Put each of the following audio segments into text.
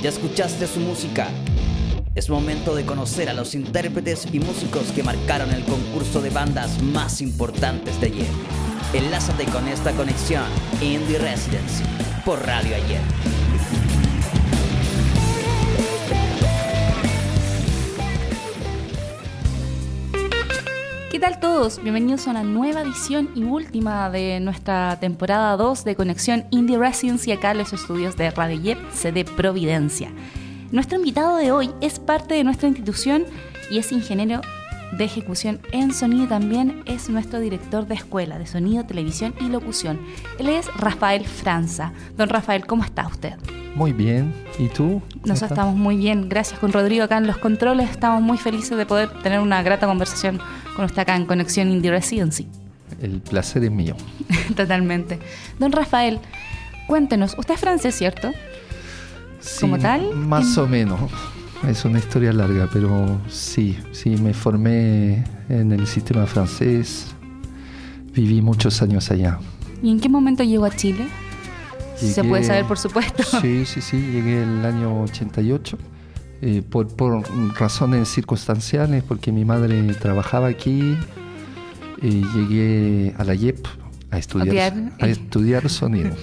¿Ya escuchaste su música? Es momento de conocer a los intérpretes y músicos que marcaron el concurso de bandas más importantes de ayer. Enlázate con esta conexión Indie Residency por Radio Ayer. ¿Qué tal todos? Bienvenidos a una nueva edición y última de nuestra temporada 2 de Conexión Indie Residency acá en los estudios de Radio Yep, sede Providencia. Nuestro invitado de hoy es parte de nuestra institución y es ingeniero de ejecución en sonido y también es nuestro director de escuela de sonido, televisión y locución. Él es Rafael Franza. Don Rafael, ¿cómo está usted? Muy bien. ¿Y tú? Nosotros estamos muy bien. Gracias con Rodrigo acá en los controles. Estamos muy felices de poder tener una grata conversación con usted acá en Conexión Indie Residency. El placer es mío. Totalmente. Don Rafael, cuéntenos, usted es francés, ¿cierto? Sí, ¿Como tal? Más ¿En- o menos. Es una historia larga, pero sí, sí, me formé en el sistema francés. Viví muchos años allá. ¿Y en qué momento llegó a Chile? Se Llegué- puede saber, por supuesto. Sí, sí, sí, llegué el año 88. Eh, por, por razones circunstanciales, porque mi madre trabajaba aquí, y llegué a la YEP a estudiar, a estudiar sonido.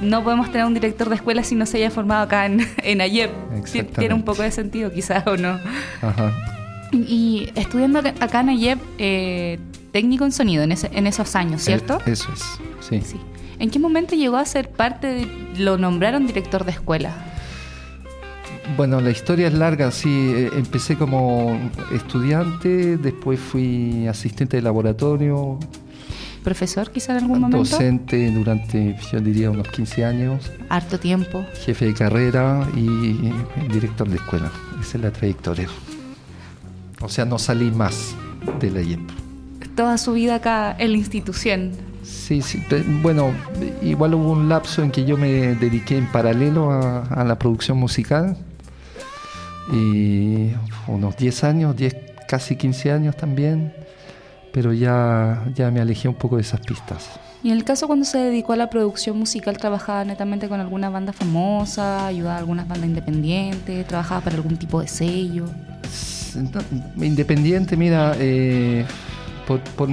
No podemos tener un director de escuela si no se haya formado acá en, en AYEP. Tiene un poco de sentido, quizás, o no. Ajá. Y estudiando acá- acá en AYEP, eh, técnico en sonido en, ese- en esos años, ¿cierto? Eh, Eso es, sí. Sí. ¿En qué momento llegó a ser parte de... lo nombraron director de escuela? Bueno, la historia es larga, sí. eh, Empecé como estudiante, después fui asistente de laboratorio, ¿Profesor quizá en algún momento? docente durante, yo diría, unos 15 años, Harto tiempo. jefe de carrera y director de escuela. Esa es la trayectoria. O sea, no salí más de la IEP. Toda su vida acá en la institución. Sí, sí. Bueno, igual hubo un lapso en que yo me dediqué en paralelo a, a la producción musical. Y unos 10 años, 10, casi 15 años también. Pero ya, ya me alejé un poco de esas pistas. Y en el caso cuando se dedicó a la producción musical, ¿trabajaba netamente con alguna banda famosa? ¿Ayudaba a algunas bandas independientes? ¿Trabajaba para algún tipo de sello? No, Independiente, mira, eh, por, por-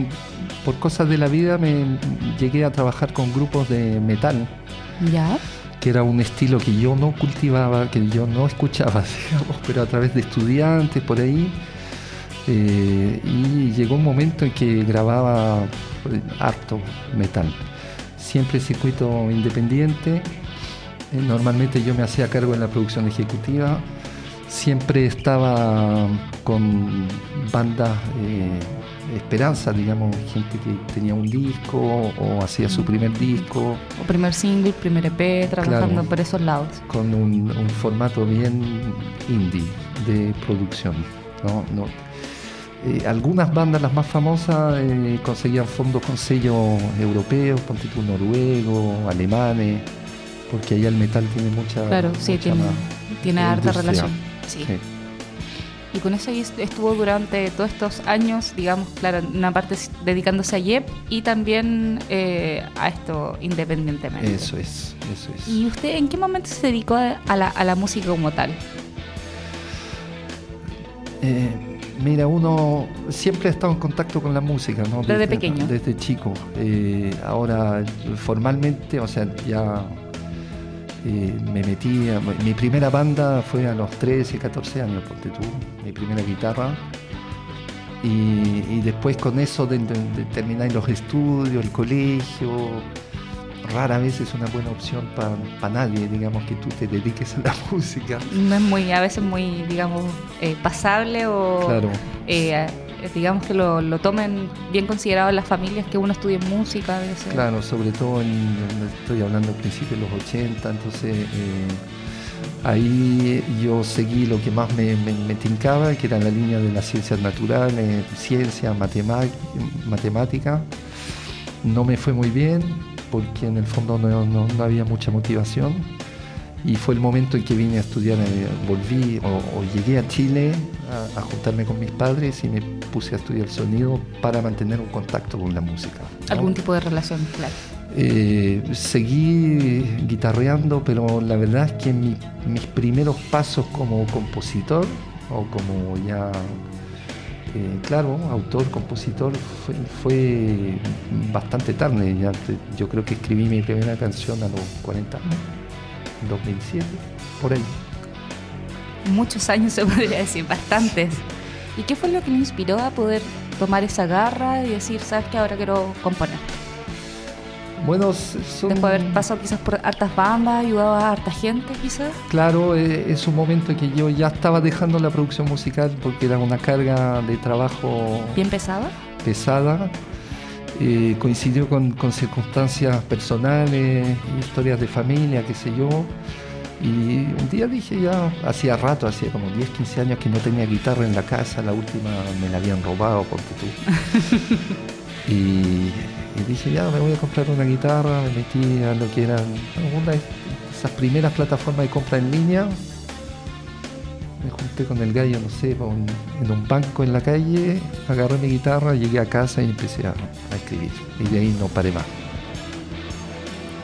por cosas de la vida me llegué a trabajar con grupos de metal. ¿Ya? Que era un estilo que yo no cultivaba, que yo no escuchaba, pero a través de estudiantes por ahí. eh, y llegó un momento en que grababa eh, harto metal. Siempre circuito independiente. eh, normalmente yo me hacía cargo en la producción ejecutiva. Siempre estaba con bandas eh, esperanza, digamos, gente que tenía un disco o hacía su primer disco O primer single, primer EP, trabajando Claro. por esos lados. con un, un formato bien indie de producción. ¿no? No- eh, algunas bandas, las más famosas, eh, conseguían fondos con sellos europeos, con título noruego, alemanes, porque allá el metal tiene mucha. Claro, sí, tiene, más tiene harta relación. Sí. Sí. Y con eso estuvo durante todos estos años, digamos, claro, una parte dedicándose a YEP y también eh, a esto independientemente. Eso es, eso es. ¿Y usted en qué momento se dedicó a a la, a la música como tal? Eh, mira, uno siempre ha estado en contacto con la música, ¿no? Desde pequeño. Desde chico. Eh, ahora, formalmente, o sea, ya eh, me metí. a- mi primera banda fue a los 13, 14 años, ponte tú, mi primera guitarra. Y, y después con eso de, de- de terminar los estudios, el colegio, rara vez es una buena opción para nadie, digamos, que tú te dediques a la música. No es muy, a veces muy, digamos, eh, pasable o Claro. eh, digamos que lo, lo tomen bien considerado las familias que uno estudie música. debe ser. Claro, sobre todo en, estoy hablando al principio de los 80, entonces eh, ahí yo seguí lo que más me, me, tincaba, que era la línea de las ciencias naturales, ciencia, matema- matemática. No me fue muy bien porque en el fondo no, no- no había mucha motivación y fue el momento en que vine a estudiar, eh, volví o, o llegué a Chile a, a juntarme con mis padres y me puse a estudiar sonido para mantener un contacto con la música. ¿no? Algún tipo de relación, claro. Eh, seguí guitarreando, pero la verdad es que mis primeros pasos como compositor o como ya, eh, claro, autor, compositor, fue, bastante tarde. Ya yo creo que escribí mi primera canción a los 40 años, 2007, por ahí. Muchos años se podría decir, bastantes. ¿Y qué fue lo que me inspiró a poder tomar esa garra y decir, sabes que ahora quiero componer? Bueno, son... Después de haber pasado quizás por hartas bandas, ayudado a harta gente quizás. Claro, eh, es un momento en que yo ya estaba dejando la producción musical porque era una carga de trabajo... ¿Bien pesada? Pesada. Eh, coincidió con, circunstancias personales, historias de familia, qué sé yo. Y un día dije ya, hacía rato, hacía como 10, 15 años que no tenía guitarra en la casa, la última me la habían robado porque tú. y y dije, ya me voy a comprar una guitarra, me metí a lo que eran una de esas primeras plataformas de compra en línea. Me junté con el gallo, no sé, en un banco en la calle, agarré mi guitarra, llegué a casa y empecé a, escribir. Y de ahí no paré más.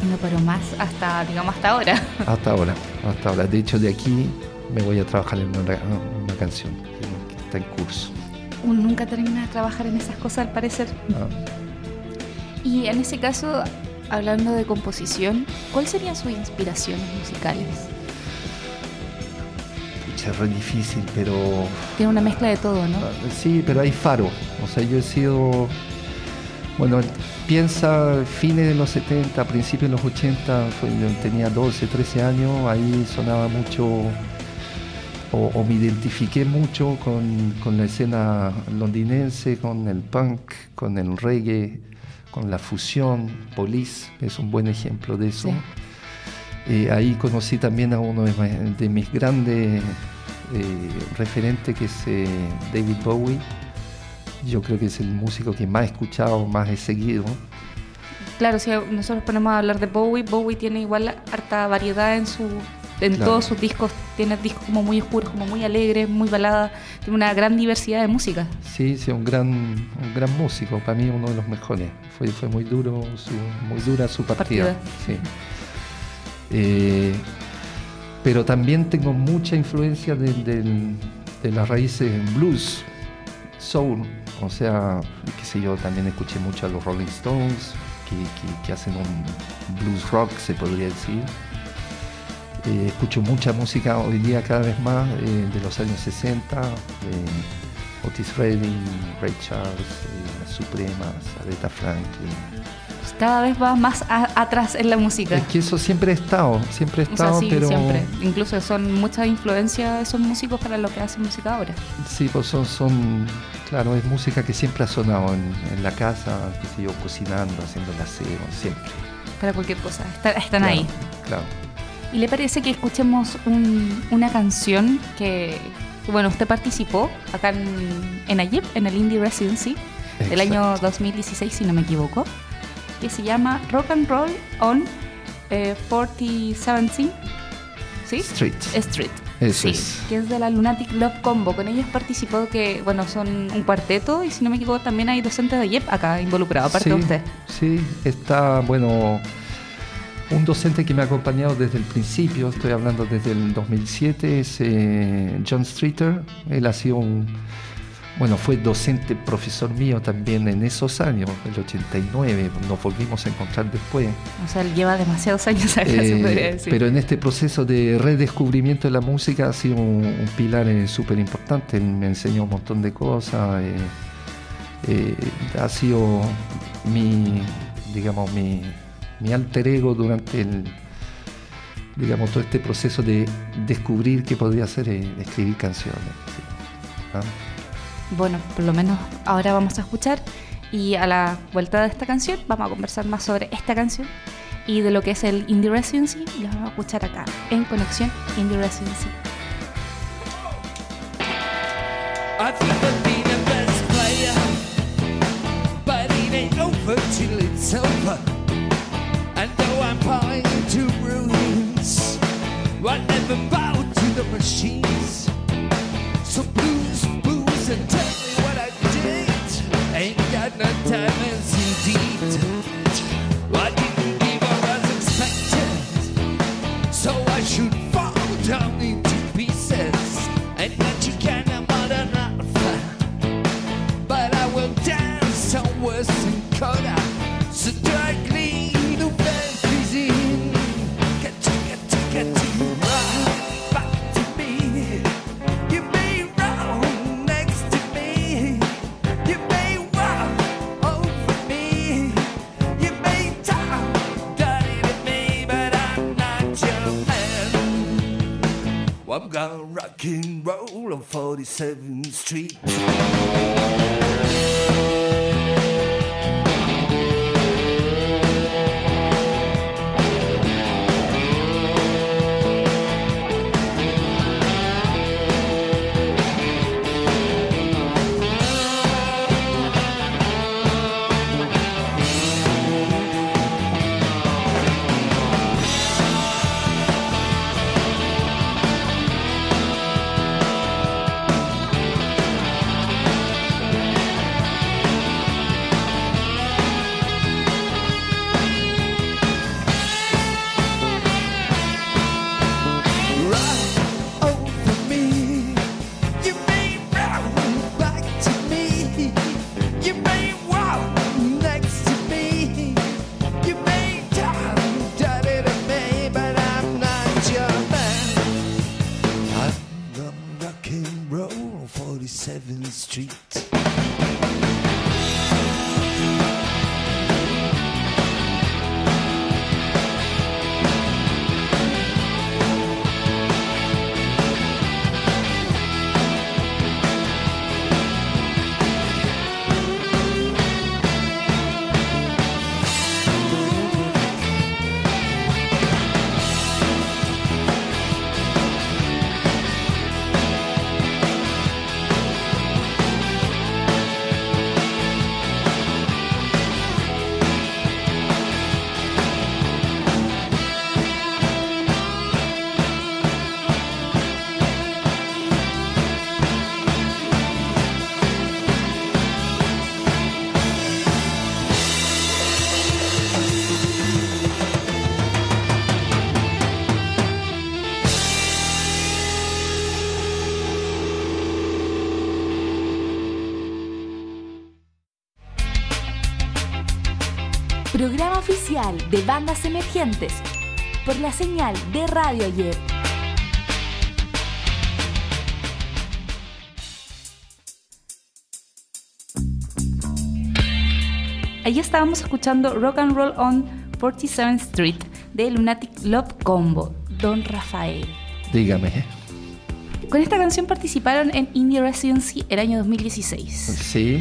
No paró más hasta, digamos, hasta ahora. Hasta ahora, hasta ahora. De hecho, de aquí me voy a trabajar en una, canción que está en curso. Uno nunca termina de trabajar en esas cosas, al parecer. Ah. Y en ese caso, hablando de composición, ¿cuáles serían sus inspiraciones musicales? Pucha, es re difícil, pero... Tiene una mezcla de todo, ¿no? Ah, sí, pero hay faro. O sea, yo he sido... Bueno, piensa fines de los 70, principios de los 80, tenía 12, 13 años, ahí sonaba mucho, o, me identifiqué mucho con, con, la escena londinense, con el punk, con el reggae, con la fusión, Police es un buen ejemplo de eso. Eh, ahí conocí también a uno de, mis grandes eh, referentes, que es eh, David Bowie. Yo creo que es el músico que más he escuchado, más he seguido. Claro, si nosotros ponemos a hablar de Bowie, Bowie tiene igual harta variedad en su en todos sus discos tiene discos como muy oscuros, como muy alegres, muy baladas, tiene una gran diversidad de música. Sí, sí, un gran, un gran músico, para mí uno de los mejores. Fue, fue muy duro, su, muy dura su partida. Sí. Eh, pero también tengo mucha influencia de, las raíces blues, soul, o sea, qué sé yo, también escuché mucho a los Rolling Stones, que, hacen un blues rock, se podría decir eh, escucho mucha música hoy día cada vez más eh, de los años 60, Otis Redding, Ray Charles, eh, Las Supremas, Aretha Franklin. Cada vez va más atrás en la música. Es que eso siempre ha estado, siempre ha estado, pero... siempre. Incluso son mucha influencia esos músicos para lo que hacen música ahora. Sí, pues son, son claro, es música que siempre ha sonado en, la casa, que sé yo, cocinando, haciendo el aseo, siempre. Para cualquier cosa, están ahí. Claro. ¿Y le parece que escuchemos una canción que, bueno, usted participó acá en, en Ayip, en el Indie Residency, del año 2016, si no me equivoco, que se llama Rock and Roll on eh, 4017 ¿sí? Street. Street. sí, que es de la Lunatic Love Combo. Con ellos participó que, bueno, son un cuarteto y si no me equivoco también hay docentes de Ayep acá involucrados, aparte de usted. Sí, está, bueno, un docente que me ha acompañado desde el principio, estoy hablando desde el 2007, es eh, John Streeter. Él ha sido un, bueno, fue docente, profesor mío también en esos años, el 89, nos volvimos a encontrar después. O sea, él lleva demasiados años acá, se podría eh, decir. Pero en este proceso de redescubrimiento de la música ha sido un, pilar eh, súper importante, me enseñó un montón de cosas, ha sido mi, digamos, mi mi alter ego durante el, digamos, todo este proceso de descubrir qué podría hacer eh, escribir canciones. ¿Ah? Bueno, por lo menos ahora vamos a escuchar y a la vuelta de esta canción vamos a conversar más sobre esta canción y de lo que es el Indie Residency y lo vamos a escuchar acá en Conexión Indie Residency. I stagnant time is indeed 7th Street. De bandas emergentes por la señal de Radio Yep. Ahí estábamos escuchando Rock and Roll on 47th Street de Lunatic Love Combo, Don Rafael. Dígame. Con esta canción participaron en Indie Residency el año 2016. Sí.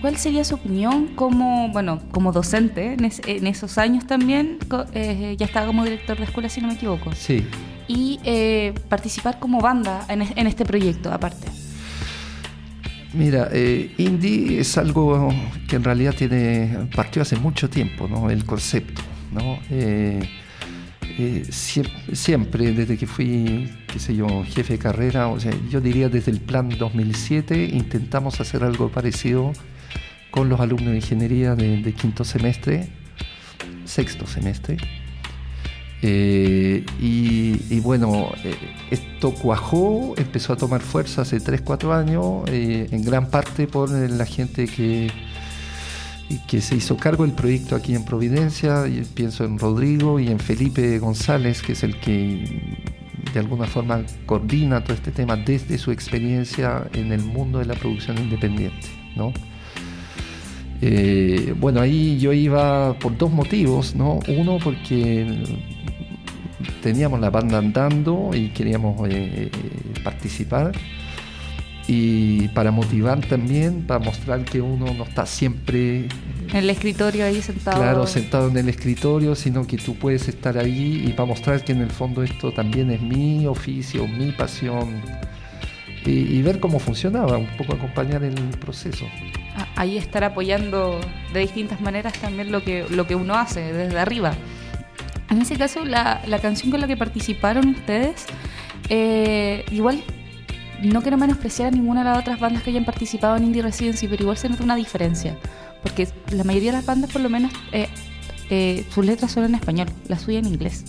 ¿Cuál sería su opinión como, bueno, como docente en, es- en esos años también? eh, ya estaba como director de escuela, si no me equivoco. Sí. Y eh, participar como banda en, en este proyecto, aparte. Mira, eh, indie es algo que en realidad tiene partió hace mucho tiempo, ¿no? El concepto, ¿no? Eh, eh, siem- siempre, desde que fui, qué sé yo, jefe de carrera, o sea, yo diría desde el plan 2007 intentamos hacer algo parecido con los alumnos de ingeniería de, quinto semestre, sexto semestre. Eh, y, bueno, eh, esto cuajó, empezó a tomar fuerza hace 3, 4 años, eh, en gran parte por la gente que, que se hizo cargo del proyecto aquí en Providencia, y pienso en Rodrigo y en Felipe González, que es el que de alguna forma coordina todo este tema desde su experiencia en el mundo de la producción independiente. ¿no? Eh, bueno, ahí yo iba por dos motivos, ¿no? Uno porque teníamos la banda andando y queríamos eh, eh, participar y para motivar también, para mostrar que uno no está siempre En el escritorio ahí sentado. claro sentado en el escritorio, sino que tú puedes estar ahí y para mostrar que en el fondo esto también es mi oficio, mi pasión y, y ver cómo funcionaba, un poco acompañar el proceso. Ah, Ahí estar apoyando de distintas maneras también lo que, lo que uno hace desde arriba. En ese caso, la, la canción con la que participaron ustedes, eh, igual no quiero menospreciar a ninguna de las otras bandas que hayan participado en Indie Residency, pero igual se nota una diferencia. Porque la mayoría de las bandas, por lo menos, eh, eh, sus letras son en español, la suya en inglés.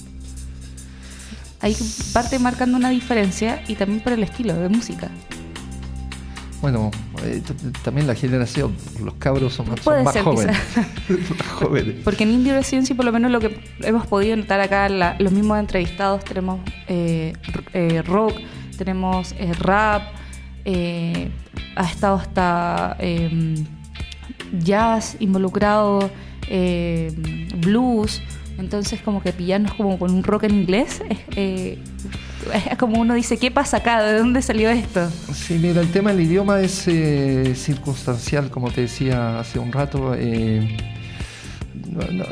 Ahí parte marcando una diferencia y también por el estilo de música. Bueno, eh, también la generación, los cabros son, más ser, jóvenes. más jóvenes. Porque en Indie Residency, por lo menos lo que hemos podido notar acá, la- los mismos entrevistados, tenemos eh, eh, rock, tenemos eh, rap, eh, ha estado hasta eh, jazz involucrado, eh, blues. Entonces, como que pillarnos como con un rock en inglés, eh, como uno dice, ¿qué pasa acá? ¿De dónde salió esto? Sí, mira, el tema del idioma es eh, circunstancial, como te decía hace un rato. eh, no, no-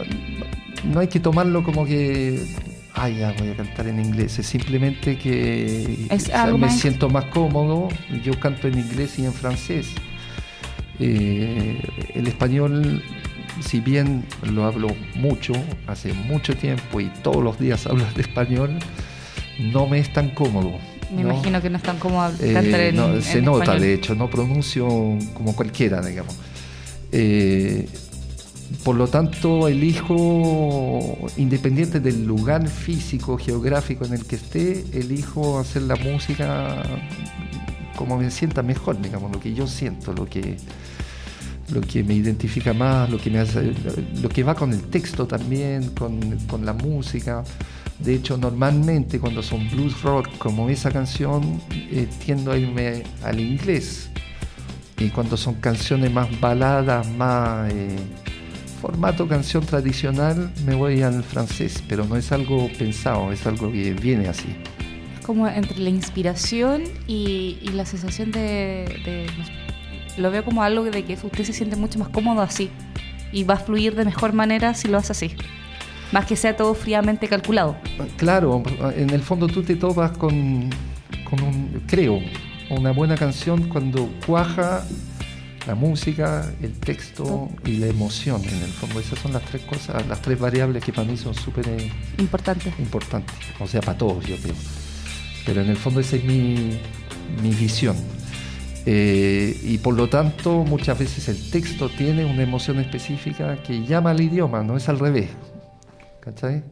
no hay que tomarlo como que, ay, ya voy a cantar en inglés. Es simplemente que Es o sea, algo me más- siento más cómodo. Yo canto en inglés y en francés. Eh, el español, si bien lo hablo mucho, hace mucho tiempo y todos los días hablo de español, no me es tan cómodo. Me ¿no? imagino que no están como Eh, cantar en, no, en se nota, español. de hecho, no pronuncio como cualquiera, digamos. Eh, por lo tanto, elijo, independiente del lugar físico, geográfico en el que esté, elijo hacer la música como me sienta mejor, digamos, lo que yo siento, lo que, lo que me identifica más, lo que, me hace, lo que va con el texto también, con, con la música. De hecho, normalmente cuando son blues rock como esa canción, eh, tiendo a irme al inglés. Y cuando son canciones más baladas, más eh, formato canción tradicional, me voy al francés. Pero no es algo pensado, es algo que viene así. como entre la inspiración y, y la sensación de, de- Lo veo como algo de que usted se siente mucho más cómodo así y va a fluir de mejor manera si lo hace así. Más que sea todo fríamente calculado. Claro, en el fondo tú te topas con, con un, creo, una buena canción cuando cuaja la música, el texto y la emoción. En el fondo esas son las tres cosas, las tres variables que para mí son súper eh, Importante. importantes. O sea, para todos yo creo. Pero en el fondo esa es mi, mi visión. Eh, y por lo tanto muchas veces el texto tiene una emoción específica que llama al idioma, no es al revés. ¿Cachai?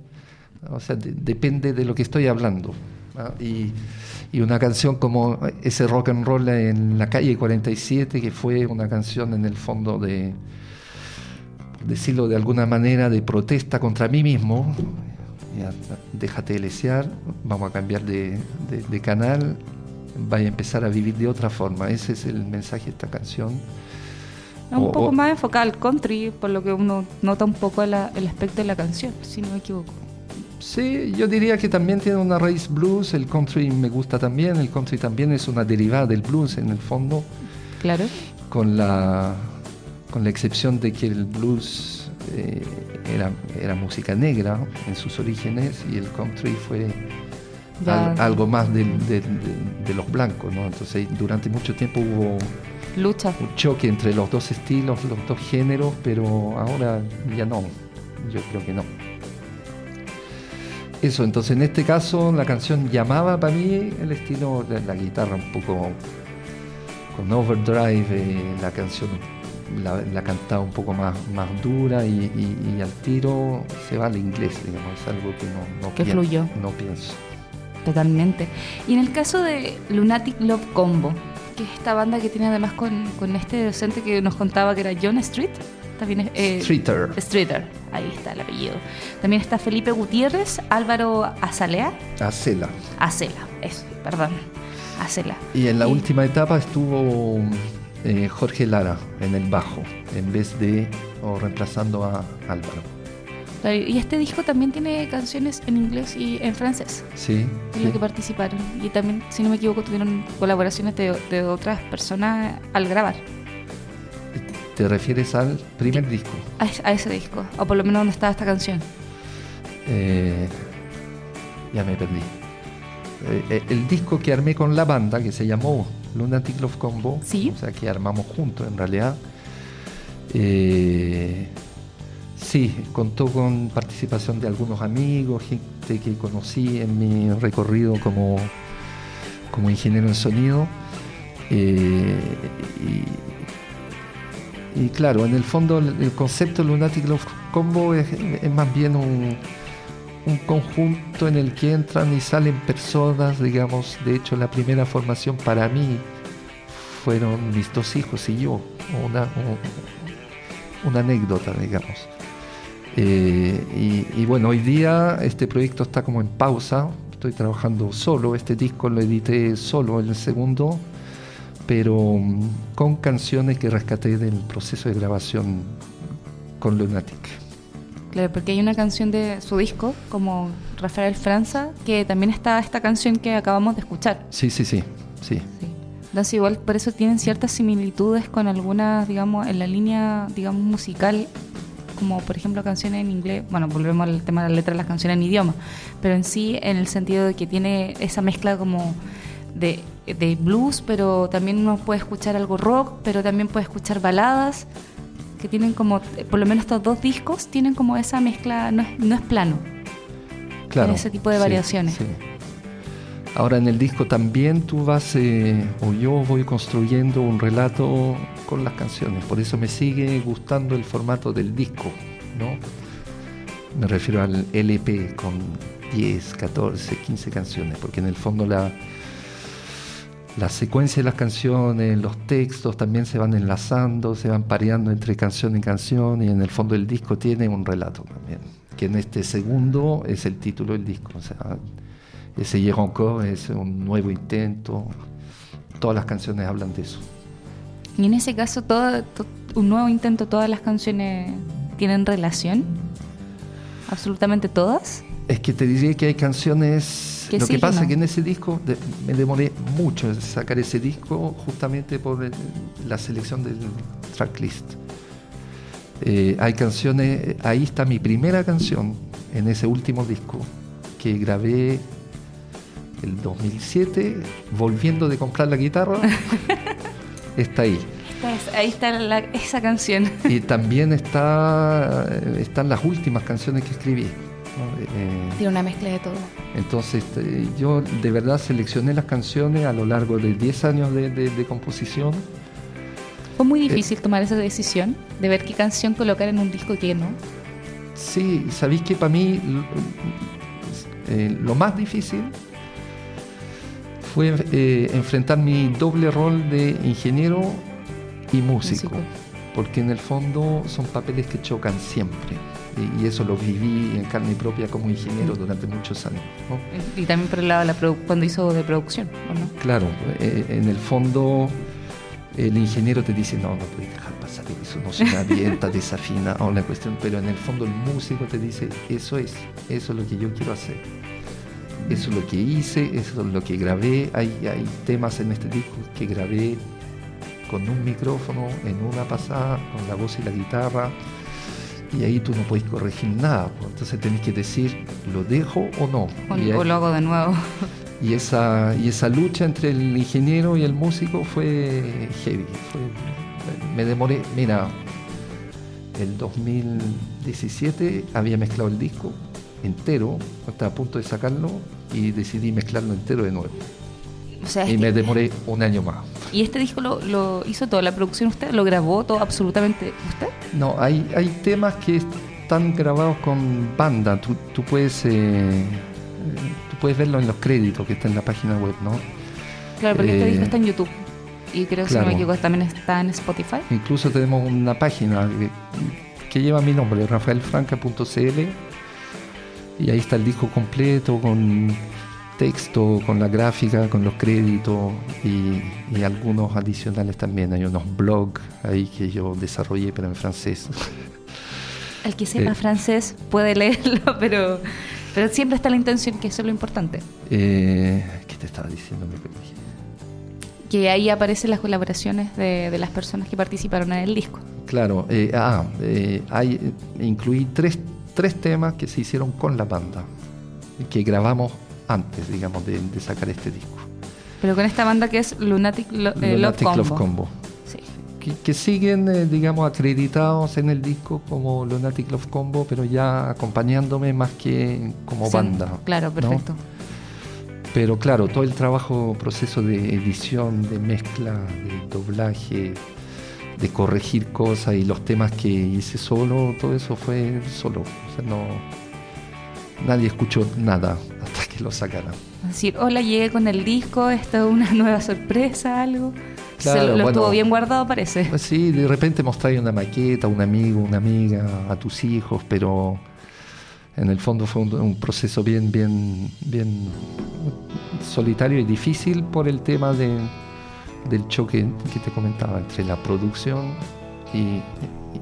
O sea, de- depende de lo que estoy hablando. ¿ah? Y, y una canción como ese rock and roll en la calle 47, que fue una canción en el fondo de, decirlo de alguna manera, de protesta contra mí mismo. Ya, déjate de lesear, vamos a cambiar de, de- de canal, vaya a empezar a vivir de otra forma. Ese es el mensaje de esta canción. Es un O- poco más enfocado al country, por lo que uno nota un poco el aspecto de la canción, si no me equivoco. Sí, yo diría que también tiene una raíz blues, el country me gusta también, el country también es una derivada del blues en el fondo, Claro. con la, con la excepción de que el blues eh, era, era música negra en sus orígenes y el country fue al- algo más del- de, de los blancos, ¿no? Entonces durante mucho tiempo hubo Lucha. un choque entre los dos estilos, los dos géneros, pero ahora ya no, yo creo que no. Eso, entonces en este caso la canción llamaba para mí el estilo de la guitarra un poco con overdrive, eh, la canción la, la cantaba un poco más, más dura y, y- y al tiro se va al inglés, digamos, es algo que no, no Que pien- fluyó. No pienso. Totalmente. Y en el caso de Lunatic Love Combo, que es esta banda que tiene además con, con este docente que nos contaba que era John Street, también eh, Streeter. Streeter, ahí está el apellido. También está Felipe Gutiérrez, Álvaro Azalea, Acela. Acela, eso, perdón, Acela. Y en la Y- última etapa estuvo eh, Jorge Lara en el bajo, en vez de, o reemplazando a Álvaro. Y este disco también tiene canciones en inglés y en francés, Sí. en sí. lo que participaron. Y también, si no me equivoco, tuvieron colaboraciones de, de otras personas al grabar ¿Te refieres al primer disco? a, es- a ese disco, o por lo menos donde estaba esta canción. Eh, ya me perdí. Eh, eh, el disco que armé con la banda, que se llamó Lunatic Love Combo, Sí. o sea, que armamos juntos en realidad, eh, sí, contó con participación de algunos amigos, gente que conocí en mi recorrido como, como ingeniero en sonido. eh, y, claro, en el fondo el, el concepto Lunatic Love Combo es, más bien un, un conjunto en el que entran y salen personas, digamos, de hecho la primera formación para mí fueron mis dos hijos y yo, una, un- una anécdota, digamos. Eh, y, y bueno, hoy día este proyecto está como en pausa, estoy trabajando solo, este disco lo edité solo, el segundo, pero mm, con canciones que rescaté del proceso de grabación con Lunatic. Claro, porque hay una canción de su disco, como Rafael Franza, que también está esta canción que acabamos de escuchar. Sí, sí, sí, sí. Sí. Entonces igual por eso tienen ciertas similitudes con algunas, digamos, en la línea, digamos, musical, como por ejemplo canciones en inglés, bueno, volvemos al tema de la letra de las canciones en idioma, pero en sí en el sentido de que tiene esa mezcla como de, de blues, pero también uno puede escuchar algo rock, pero también puede escuchar baladas, que tienen como, por lo menos estos dos discos tienen como esa mezcla, no es, no es plano. Claro. ese tipo de sí, variaciones. sí. Ahora en el disco también tú vas, eh, o yo voy construyendo un relato con las canciones, por eso me sigue gustando el formato del disco, ¿no? Me refiero al LP con 10, 14, 15 canciones, porque en el fondo la, la secuencia de las canciones, los textos también se van enlazando, se van pareando entre canción y canción, y en el fondo el disco tiene un relato también, que en este segundo es el título del disco, o sea, ese encore es un nuevo intento, todas las canciones hablan de eso. Y en ese caso, todo, to- un nuevo intento, todas las canciones tienen relación. Absolutamente todas. Es que te diría que hay canciones. Que lo sí, que pasa ¿no? es que en ese disco de- me demoré mucho en sacar ese disco justamente por el- la selección del tracklist. Eh, hay canciones, ahí está mi primera canción en ese último disco que grabé el 2007, volviendo de comprar la guitarra, está ahí. Ahí está la- esa canción. Y también está, están las últimas canciones que escribí. ¿no? Eh, Tiene una mezcla de todo. Entonces, eh, yo de verdad seleccioné las canciones a lo largo de 10 años de, de- de composición. Fue muy difícil tomar esa decisión de ver qué canción colocar en un disco y qué no. Sí, sabéis que para mí eh, lo más difícil fue eh, enfrentar mi doble rol de ingeniero y músico, Músico. porque en el fondo son papeles que chocan siempre. Y, y eso lo viví en carne propia como ingeniero durante muchos años. ¿no? Y también por el lado de la cuando hizo de producción, ¿o no? Claro, eh, en el fondo el ingeniero te dice, no, no puedes dejar pasar eso, no suena bien, está desafina o la cuestión, pero en el fondo el músico te dice, eso es, eso es lo que yo quiero hacer. Eso es lo que hice, eso es lo que grabé. Hay, hay temas en este disco que grabé con un micrófono en una pasada, con la voz y la guitarra, y ahí tú no puedes corregir nada. pues. Entonces tenés que decir, ¿lo dejo o no? O, Y o ahí- lo hago de nuevo. y esa, y esa lucha entre el ingeniero y el músico fue heavy. fue- me demoré, mira, el 2017 había mezclado el disco entero, estaba a punto de sacarlo y decidí mezclarlo entero de nuevo. O sea, Y que- me demoré un año más. ¿Y este disco lo, lo hizo toda la producción usted? ¿Lo grabó todo absolutamente usted? No, hay, hay temas que están grabados con banda. Tú, tú puedes eh, tú puedes verlo en los créditos que está en la página web, ¿no? Claro, porque este Eh, disco está en YouTube. Y creo que si no claro. me equivoco también está en Spotify. Incluso tenemos una página que, que lleva mi nombre, rafaelfranca.cl, y ahí está el disco completo con texto, con la gráfica, con los créditos y, y algunos adicionales también. Hay unos blogs ahí que yo desarrollé, pero en francés. El que sepa Eh. francés puede leerlo, pero, pero siempre está la intención, que eso es lo importante. Eh, ¿Qué te estaba diciendo? Me. Que ahí aparecen las colaboraciones de, de las personas que participaron en el disco. Claro, eh, ah, eh, hay, eh, incluí tres, tres temas que se hicieron con la banda, que grabamos antes, digamos, de, de sacar este disco. Pero con esta banda que es Lunatic, Lo- eh, Love Lunatic Combo. Love Combo. Sí. Que, que siguen, eh, digamos, acreditados en el disco como Lunatic Love Combo, pero ya acompañándome más que como Sí, banda. Claro, ¿no? perfecto. Pero claro, todo el trabajo, proceso de edición, de mezcla, de doblaje, de corregir cosas y los temas que hice solo, todo eso fue solo. O sea, no, nadie escuchó nada hasta que lo sacaran. Es decir, hola, llegué con el disco, esto es una nueva sorpresa, algo. Se lo, lo bueno. estuvo bien guardado, parece. Pues sí, de repente mostráis una maqueta, un amigo, una amiga, a tus hijos, pero en el fondo fue un, un proceso bien, bien, bien solitario y difícil por el tema de, del choque que te comentaba entre la producción y,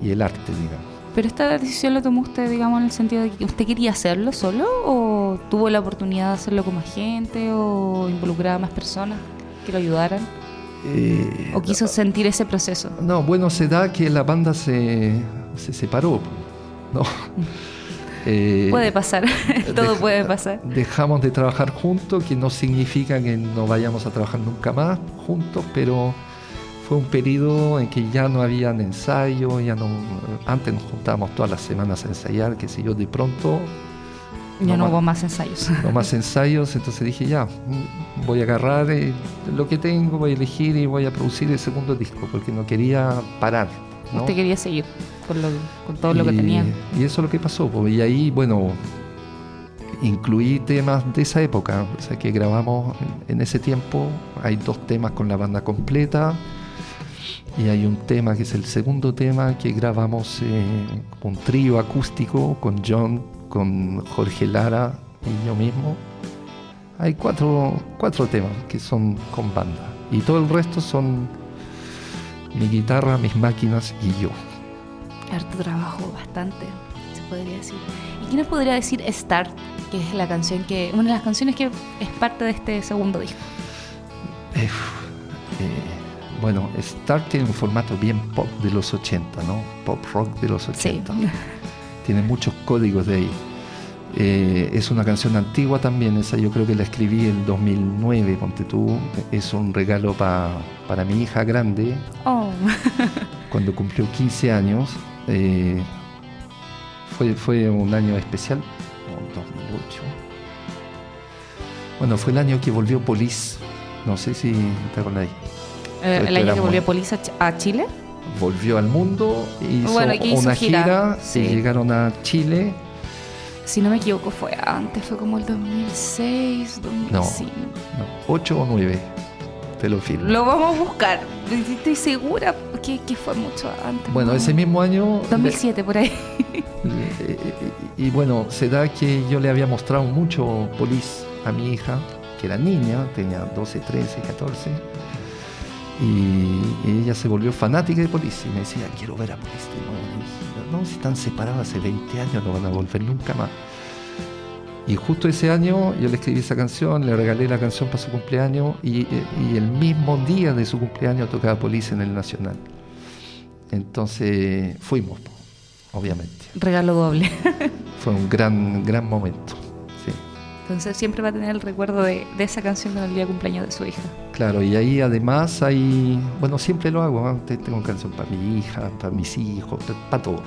y el arte, digamos. Pero esta decisión la tomó usted, digamos, en el sentido de que usted quería hacerlo solo o tuvo la oportunidad de hacerlo con más gente o involucrar a más personas que lo ayudaran Eh, o quiso sentir ese proceso. No, bueno, se da que la banda se, se separó, ¿no? Eh, Puede pasar, todo puede pasar. Dejamos de trabajar juntos, que no significa que no vayamos a trabajar nunca más juntos, pero fue un periodo en que ya no habían ensayos, ya no, antes nos juntábamos todas las semanas a ensayar, que sé yo, de pronto Ya no no más. hubo más ensayos. no más ensayos, entonces dije ya, voy a agarrar eh, lo que tengo, voy a elegir y voy a producir el segundo disco, porque no quería parar. ¿no? Usted quería seguir con, lo- con todo lo que Y- tenía. Y eso es lo que pasó. Y ahí, bueno, incluí temas de esa época, o sea, que grabamos en, en ese tiempo. Hay dos temas con la banda completa. Y hay un tema que es el segundo tema que grabamos eh, un trío acústico con John, con Jorge Lara y yo mismo. Hay cuatro, cuatro temas que son con banda. Y todo el resto son mi guitarra, mis máquinas y yo. Harto trabajo, bastante, se podría decir. ¿Y quién nos podría decir Start, que es la canción que, una de las canciones que es parte de este segundo disco? Eh, eh, bueno, Star tiene un formato bien pop de los 80, ¿no? Pop rock de los Sí. 80. Tiene muchos códigos de ahí. Eh, es una canción antigua también, esa yo creo que la escribí en 2009, ponte tú. Es un regalo pa- para mi hija grande, Oh, cuando cumplió 15 años. Eh, fue, fue un año especial, no, 2008. Bueno, fue el año que volvió Police. No sé si te acordáis. eh, el año que volvió Police a Ch- a Chile. volvió al mundo, hizo Bueno, hizo una gira, gira, sí. y llegaron a Chile. Si no me equivoco, fue antes, fue como el 2006, 2005. No, ocho o nueve, te lo firmo. Lo vamos a buscar. Estoy segura que, que fue mucho antes. Bueno, ¿no? ese mismo año... 2007, por ahí. y, y bueno, se da que yo le había mostrado mucho Police a mi hija, que era niña, tenía 12, 13, 14. Y ella se volvió fanática de Police y me decía, quiero ver a de nuevo. Dije, no, si están separados hace 20 años, no van a volver nunca más. Y justo ese año yo le escribí esa canción, le regalé la canción para su cumpleaños y, y el mismo día de su cumpleaños tocaba Police en el Nacional. Entonces fuimos, obviamente. Regalo doble. Fue un gran, gran momento. Sí. Entonces siempre va a tener el recuerdo de, de esa canción con el día de cumpleaños de su hija. Claro, y ahí además hay, bueno, siempre lo hago. Te- tengo canción para mi hija, para mis hijos, para todo.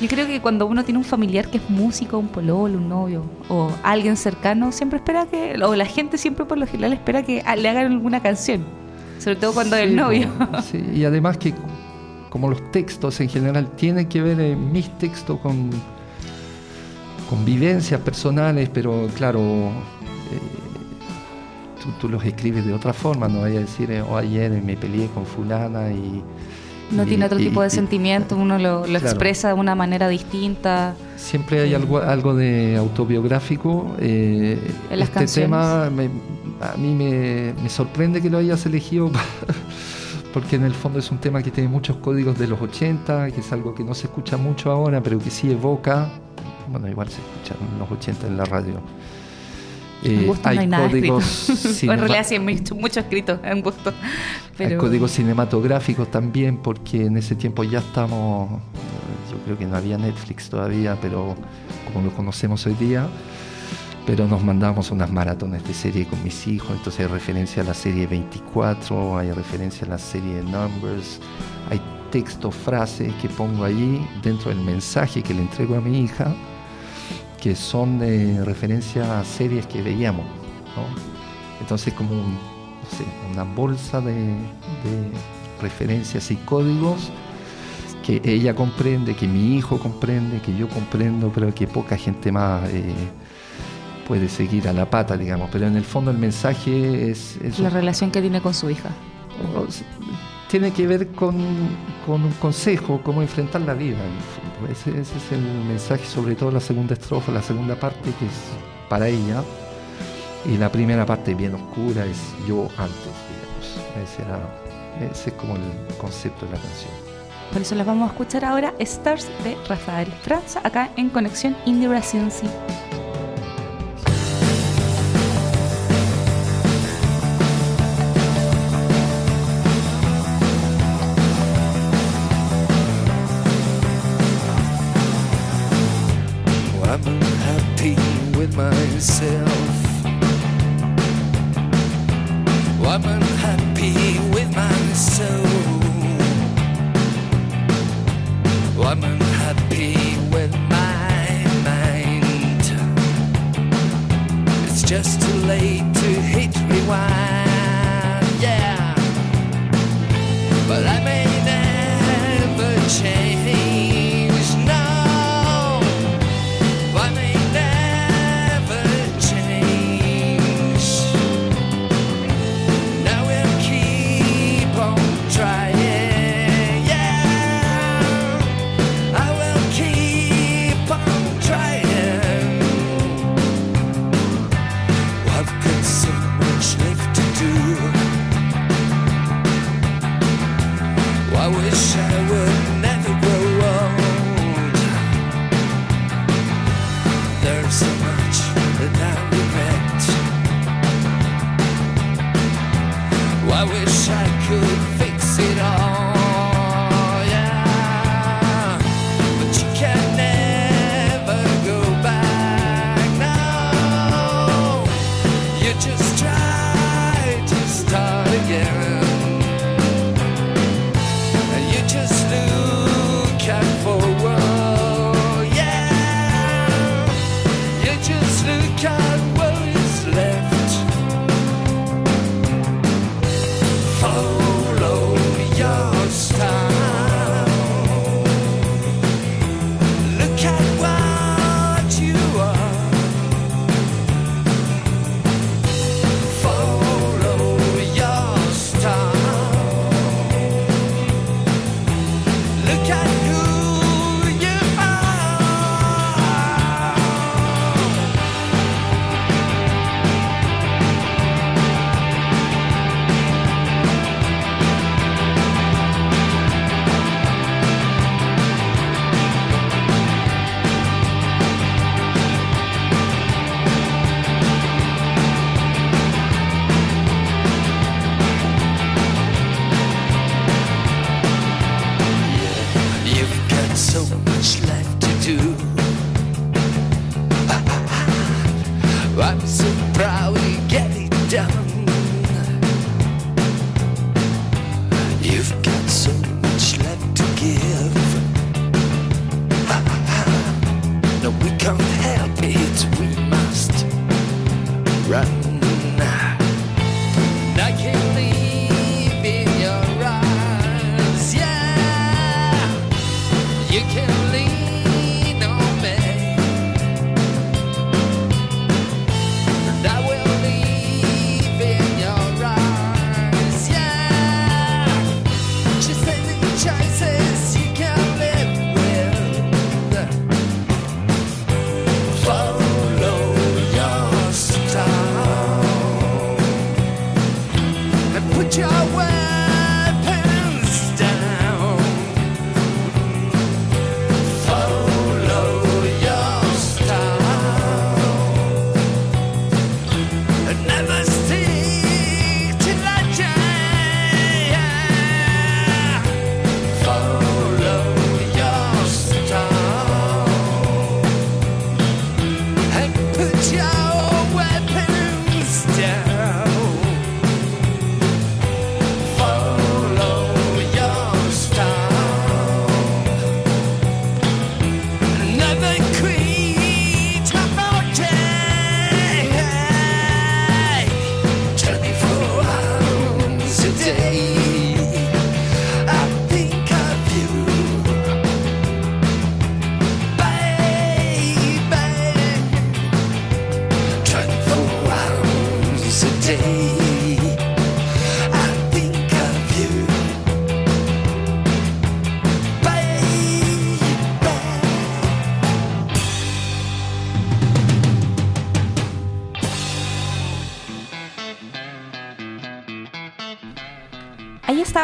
Yo creo que cuando uno tiene un familiar que es músico, un pololo, un novio o alguien cercano, siempre espera que, o la gente siempre por lo general espera que le hagan alguna canción. Sobre todo cuando es Sí, el novio. sí, y además que como los textos en general tienen que ver eh, mis textos con, con vivencias personales, pero claro, eh, tú, tú los escribes de otra forma, no vaya a decir, oh, ayer me peleé con fulana y... No y- tiene otro y- tipo de y- sentimiento, uno lo, lo Claro. expresa de una manera distinta. Siempre hay algo, algo de autobiográfico. eh, En las este canciones. tema me- a mí me, me sorprende que lo hayas elegido porque en el fondo es un tema que tiene muchos códigos de los 80, que es algo que no se escucha mucho ahora, pero que sí evoca. Bueno, igual se escucha en los 80 en la radio. En Eh, no hay nada códigos escrito. en realidad sí hay mucho, mucho escrito en gusto. hay códigos cinematográficos también, porque en ese tiempo ya estamos, eh, yo creo que no había Netflix todavía, pero como lo conocemos hoy día, pero nos mandamos unas maratones de serie con mis hijos, entonces hay referencia a la serie 24, hay referencia a la serie Numbers, hay textos, frases que pongo allí dentro del mensaje que le entrego a mi hija, que son de referencia a series que veíamos, ¿no? Entonces como un, no sé, una bolsa de, de referencias y códigos que ella comprende, que mi hijo comprende, que yo comprendo, pero que poca gente más eh, puede seguir a la pata, digamos. Pero en el fondo el mensaje es, es la un- relación que tiene con su hija tiene que ver con, con, un consejo, cómo enfrentar la vida. En ese, ese, es el mensaje, sobre todo la segunda estrofa, la segunda parte que es para ella, y la primera parte bien oscura es yo antes, digamos. Ese, era, ese es como el concepto de la canción. Por eso las vamos a escuchar ahora, Stars de Rafael Franza, acá en Conexión Indie Residency. I'm been happy with myself. I'm unhappy with my soul. I'm unhappy with my mind. It's just too late to hit rewind. Yeah, but I may never change.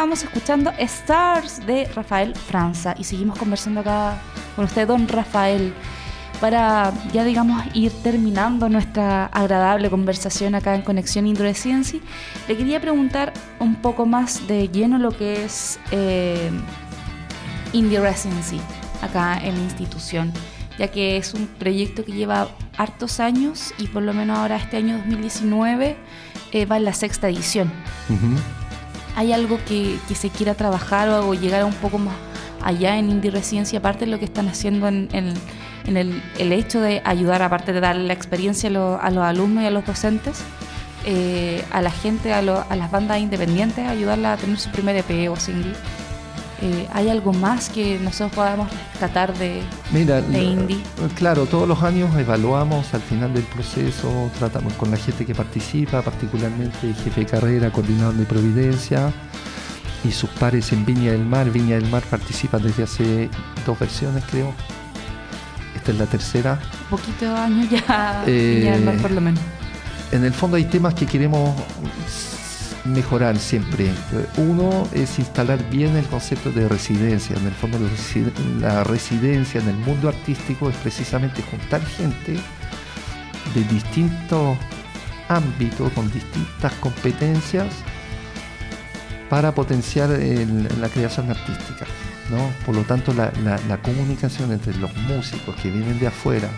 Estábamos escuchando Stars de Rafael Franza y seguimos conversando acá con usted, don Rafael, para ya digamos ir terminando nuestra agradable conversación acá en Conexión Indresciency. Le quería preguntar un poco más de lleno lo que es eh, Indie Residency acá en la institución, ya que es un proyecto que lleva hartos años y por lo menos ahora este año 2019 eh, va en la sexta edición. Ujú. ¿Hay algo que, se quiera trabajar o llegar un poco más allá en Indie Residencia, aparte de lo que están haciendo en, el, hecho de ayudar, aparte de darle la experiencia a, a los alumnos y a los docentes, eh, a la gente, a las bandas independientes, ayudarla a tener su primer EP o single? Eh, ¿Hay algo más que nosotros podamos rescatar de, Mira, de indie? claro, todos los años evaluamos al final del proceso, tratamos con la gente que participa, particularmente el jefe de carrera, coordinador de Providencia y sus pares en Viña del Mar. Viña del Mar participa desde hace dos versiones, creo. Esta es la tercera. poquito años ya, Eh, ya más por lo menos. En el fondo hay temas que queremos mejorar siempre. Uno es instalar bien el concepto de residencia. En el fondo la resi- la residencia en el mundo artístico es precisamente juntar gente de distintos ámbitos, con distintas competencias, para potenciar la creación artística. ¿no? Por lo tanto, la- la comunicación entre los músicos que vienen de afuera,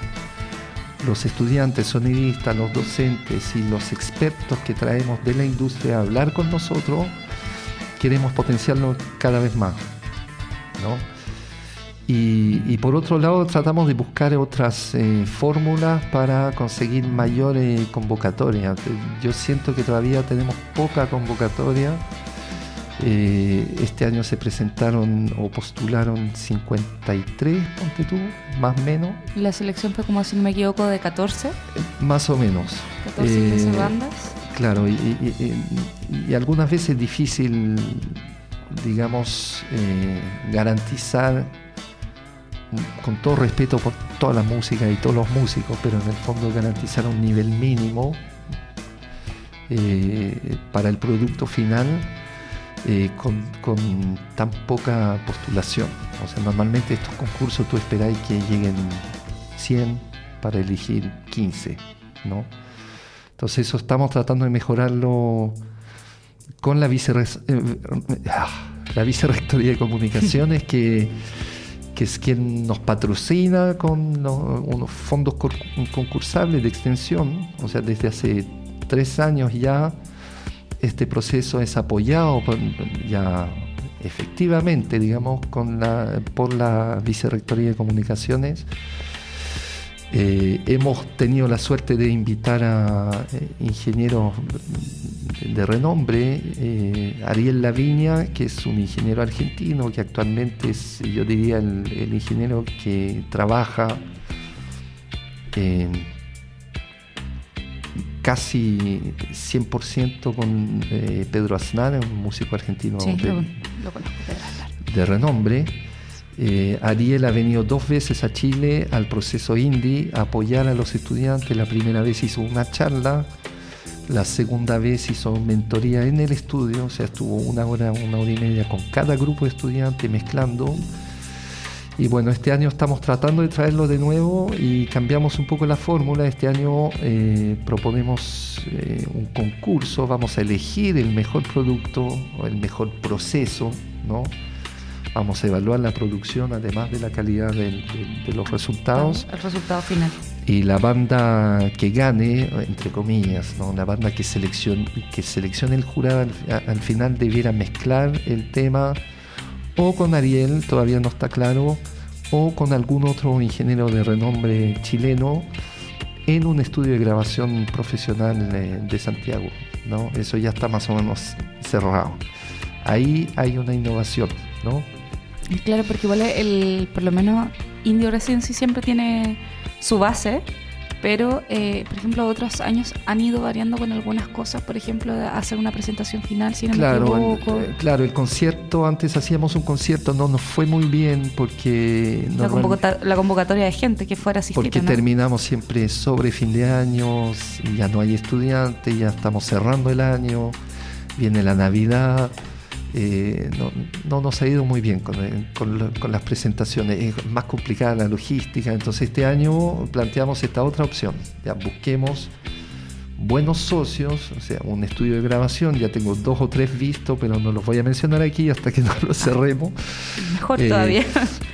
los estudiantes, sonidistas, los docentes y los expertos que traemos de la industria a hablar con nosotros, queremos potenciarlo cada vez más. ¿no? Y, por otro lado, tratamos de buscar otras eh, fórmulas para conseguir mayores convocatorias. Yo siento que todavía tenemos poca convocatoria. Eh, este año se presentaron o postularon 53, ponte tú, más o menos. La selección fue como, si no me equivoco, de 14, Más o menos. 14 15 Eh, bandas. Claro, y, y- y- y algunas veces es difícil, digamos, eh, garantizar, con todo respeto por toda la música y todos los músicos, pero en el fondo garantizar un nivel mínimo eh, para el producto final eh, con, tan poca postulación. O sea, normalmente estos concursos tú esperáis que lleguen 100 para elegir 15, ¿no? Entonces eso estamos tratando de mejorarlo con la, vicerres- eh, ah, la Vicerrectoría de Comunicaciones, que, que es quien nos patrocina con unos fondos concursables de extensión. O sea, desde hace tres años ya este proceso es apoyado ya efectivamente, digamos, con la, por la Vicerrectoría de Comunicaciones. Eh, hemos tenido la suerte de invitar a eh, ingenieros de renombre, eh, Ariel Laviña, que es un ingeniero argentino, que actualmente es, yo diría, el, ingeniero que trabaja eh, casi 100% con eh, Pedro Aznar, un músico argentino Sí, de- lo, lo conozco, Pedro de renombre. Eh, Ariel ha venido dos veces a Chile al proceso indie a apoyar a los estudiantes. La primera vez hizo una charla, la segunda vez hizo mentoría en el estudio, o sea, estuvo una hora, una hora y media con cada grupo de estudiantes mezclando. Y bueno, este año estamos tratando de traerlo de nuevo y cambiamos un poco la fórmula. Este año eh, proponemos eh, un concurso, vamos a elegir el mejor producto o el mejor proceso, ¿no? Vamos a evaluar la producción además de la calidad del- del- de los resultados El resultado final. y la banda que gane, entre comillas, ¿no? la banda que seleccione, que seleccione el jurado al, al final debiera mezclar el tema o con Ariel, todavía no está claro, o con algún otro ingeniero de renombre chileno en un estudio de grabación profesional eh, de Santiago. ¿no? Eso ya está más o menos cerrado. Ahí hay una innovación, ¿no? Claro, porque igual el, por lo menos Indio Residency siempre tiene su base, pero eh, por ejemplo otros años han ido variando con algunas cosas, por ejemplo hacer una presentación final, si no Claro, me equivoco. eh, claro, el concierto, antes hacíamos un concierto, no nos fue muy bien porque, la, convocata- la convocatoria de gente que fuera a asistir. porque ¿no? terminamos siempre sobre fin de años, y ya no hay estudiantes, ya estamos cerrando el año, viene la Navidad eh, no, no nos ha ido muy bien con, eh, con con las presentaciones. Es más complicada la logística. Entonces este año planteamos esta otra opción. Ya busquemos buenos socios, o sea, un estudio de grabación. Ya tengo dos o tres vistos, pero no los voy a mencionar aquí hasta que no los cerremos. Mejor Eh, todavía.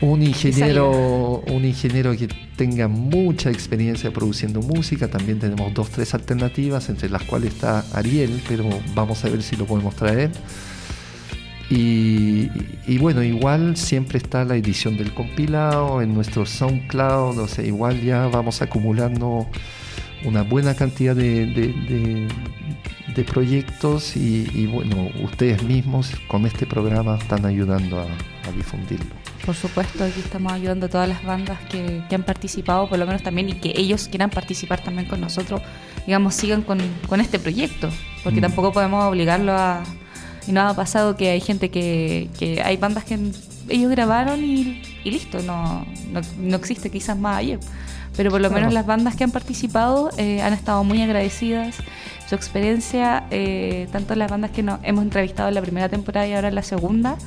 Un ingeniero, un ingeniero que tenga mucha experiencia produciendo música. También tenemos dos, tres alternativas, entre las cuales está Ariel, pero vamos a ver si lo podemos traer. Y, y bueno, igual siempre está la edición del compilado en nuestro SoundCloud, o sea, igual ya vamos acumulando una buena cantidad de, de- de- de proyectos y, y bueno, ustedes mismos con este programa están ayudando a, a difundirlo. Por supuesto, aquí estamos ayudando a todas las bandas que, que han participado, por lo menos también, y que ellos quieran participar también con nosotros, digamos, sigan con, con este proyecto, porque Mm. tampoco podemos obligarlo a... Y no ha pasado que hay gente que, que hay bandas que ellos grabaron y, y listo, no, no, no existe quizás más ayer. Pero por lo Claro. menos las bandas que han participado eh, han estado muy agradecidas. Su experiencia, eh, tanto las bandas que nos hemos entrevistado en la primera temporada y ahora en la segunda,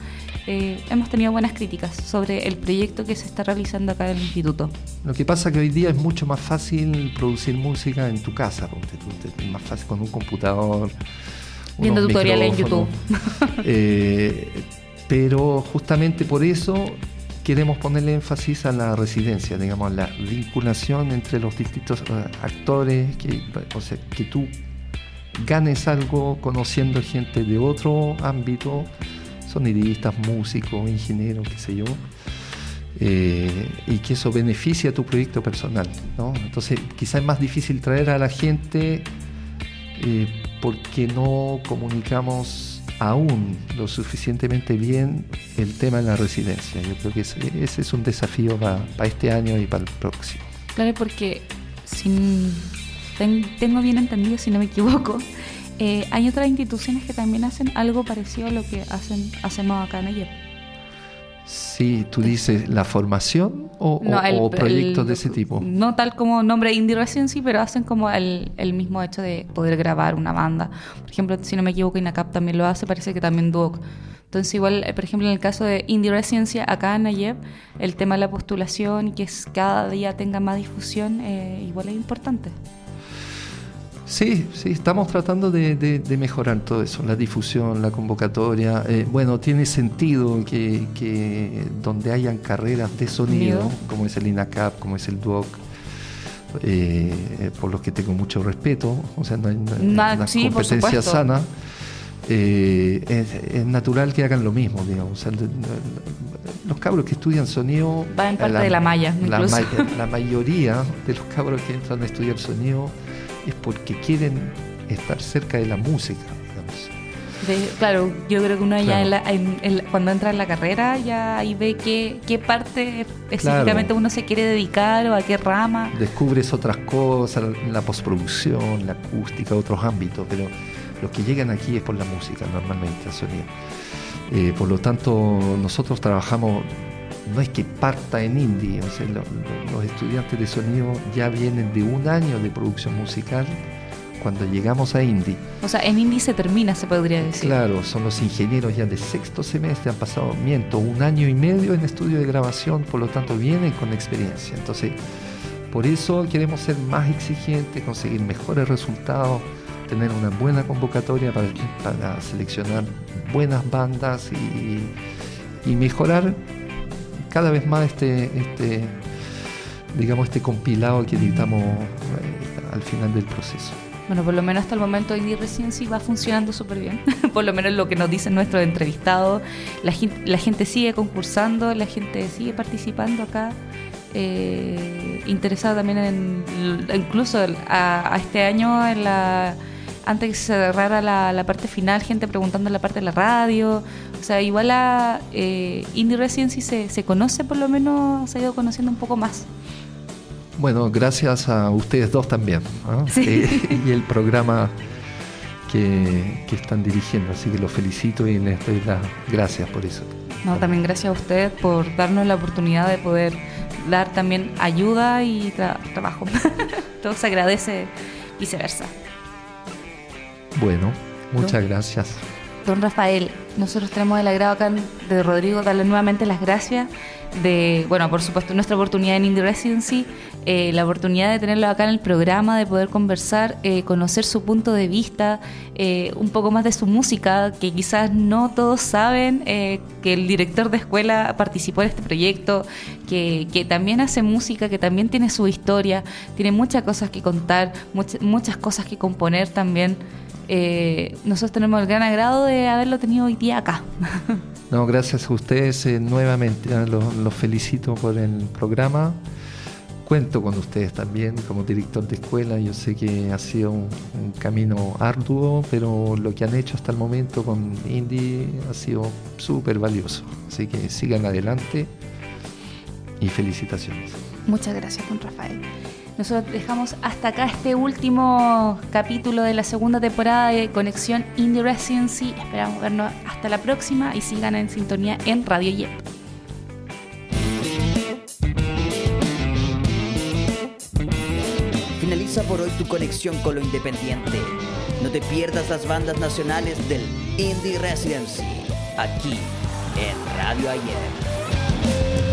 eh, hemos tenido buenas críticas sobre el proyecto que se está realizando acá en el instituto. Lo que pasa que hoy día es mucho más fácil producir música en tu casa, ponte tú, es más fácil con un computador. Viendo tutoriales en micrófonos. Eh, pero justamente por eso queremos ponerle énfasis a la residencia, digamos, la vinculación entre los distintos eh, actores, que, o sea, que tú ganes algo conociendo gente de otro ámbito, sonidistas, músicos, ingenieros, qué sé yo, eh, y que eso beneficie a tu proyecto personal. ¿no? Entonces, quizás es más difícil traer a la gente eh, porque no comunicamos aún lo suficientemente bien el tema de la residencia. Yo creo que ese, ese es un desafío para este año y para el próximo. Claro, porque si ten- tengo bien entendido, si no me equivoco, eh, hay otras instituciones que también hacen algo parecido a lo que hacen hacemos acá en AYEP. Sí, tú dices la formación o, No, o- el- o proyectos el- de ese tipo. No tal como nombre Indie Residency, pero hacen como el, el mismo hecho de poder grabar una banda. Por ejemplo, si no me equivoco, Inacap también lo hace, parece que también Duoc. Entonces, igual, eh, por ejemplo, en el caso de Indie Residency, acá en Nayeb, el tema de la postulación y que es- cada día tenga más difusión, eh, igual es importante. Sí, sí, estamos tratando de, de- de mejorar todo eso, la difusión, la convocatoria. Eh, bueno, tiene sentido que, que donde hayan carreras de sonido, Sonido. como es el INACAP, como es el DUOC, eh, por los que tengo mucho respeto, o sea, no hay Na- una sí, competencia sana, eh, es, es natural que hagan lo mismo, digamos. O sea, los cabros que estudian sonido... Va en parte de la malla, la mayoría de los cabros que entran a estudiar sonido es porque quieren estar cerca de la música, digamos. De- claro, yo creo que uno ya Claro. en la- en- en cuando entra en la carrera ya ahí ve qué, qué parte específicamente uno se quiere dedicar o a qué rama. Descubres otras cosas, la postproducción, la acústica, otros ámbitos, pero los que llegan aquí es por la música normalmente, sonido. Eh, por lo tanto, nosotros trabajamos, no es que parta en indie, o sea, los estudiantes de sonido ya vienen de un año de producción musical cuando llegamos a indie. O sea, en indie se termina, se podría decir. Claro, son los ingenieros ya de sexto semestre, han pasado, miento, un año y medio en estudio de grabación, por lo tanto vienen con experiencia. Entonces, por eso queremos ser más exigentes, conseguir mejores resultados, tener una buena convocatoria para, para seleccionar buenas bandas y, y mejorar cada vez más este, este, digamos, este compilado que editamos eh, al final del proceso. Bueno, por lo menos hasta el momento Indie Residency va funcionando súper bien. por lo menos lo que nos dicen nuestros entrevistados. La, gen- la gente sigue concursando, la gente sigue participando acá. eh, interesada también en, incluso a, a este año, en la, antes que se cerrara la, la parte final, gente preguntando en la parte de la radio. O sea, igual a eh, Indie Residency se, se conoce, por lo menos se ha ido conociendo un poco más. Bueno, gracias a ustedes dos también. Sí. Eh, y el programa que, que están dirigiendo. Así que los felicito y les doy las gracias por eso. No, también gracias a usted por darnos la oportunidad de poder dar también ayuda y tra- trabajo. Todo se agradece viceversa. Bueno, muchas gracias. Don Rafael, nosotros tenemos el agrado acá de Rodrigo darle nuevamente las gracias de, bueno, por supuesto, nuestra oportunidad en Indie Residency, eh, la oportunidad de tenerlo acá en el programa, de poder conversar, eh, conocer su punto de vista, eh, un poco más de su música, que quizás no todos saben que el director de escuela participó en este proyecto, que, que, también hace música, que también tiene su historia, tiene muchas cosas que contar, muchas, muchas cosas que componer también. Eh, nosotros tenemos el gran agrado de haberlo tenido hoy día acá. No, gracias a ustedes eh, nuevamente. ¿eh? Los, felicito por el programa. Cuento con ustedes también como director de escuela. Yo sé que ha sido un, camino arduo, pero lo que han hecho hasta el momento con Indy ha sido súper valioso. Así que sigan adelante y felicitaciones. Muchas gracias, don Rafael. Nosotros dejamos hasta acá este último capítulo de la segunda temporada de Conexión Indie Residency. Esperamos vernos hasta la próxima y sigan en sintonía en Radio Yep. Finaliza por hoy tu conexión con lo independiente. No te pierdas las bandas nacionales del Indie Residency, aquí en Radio Ayer.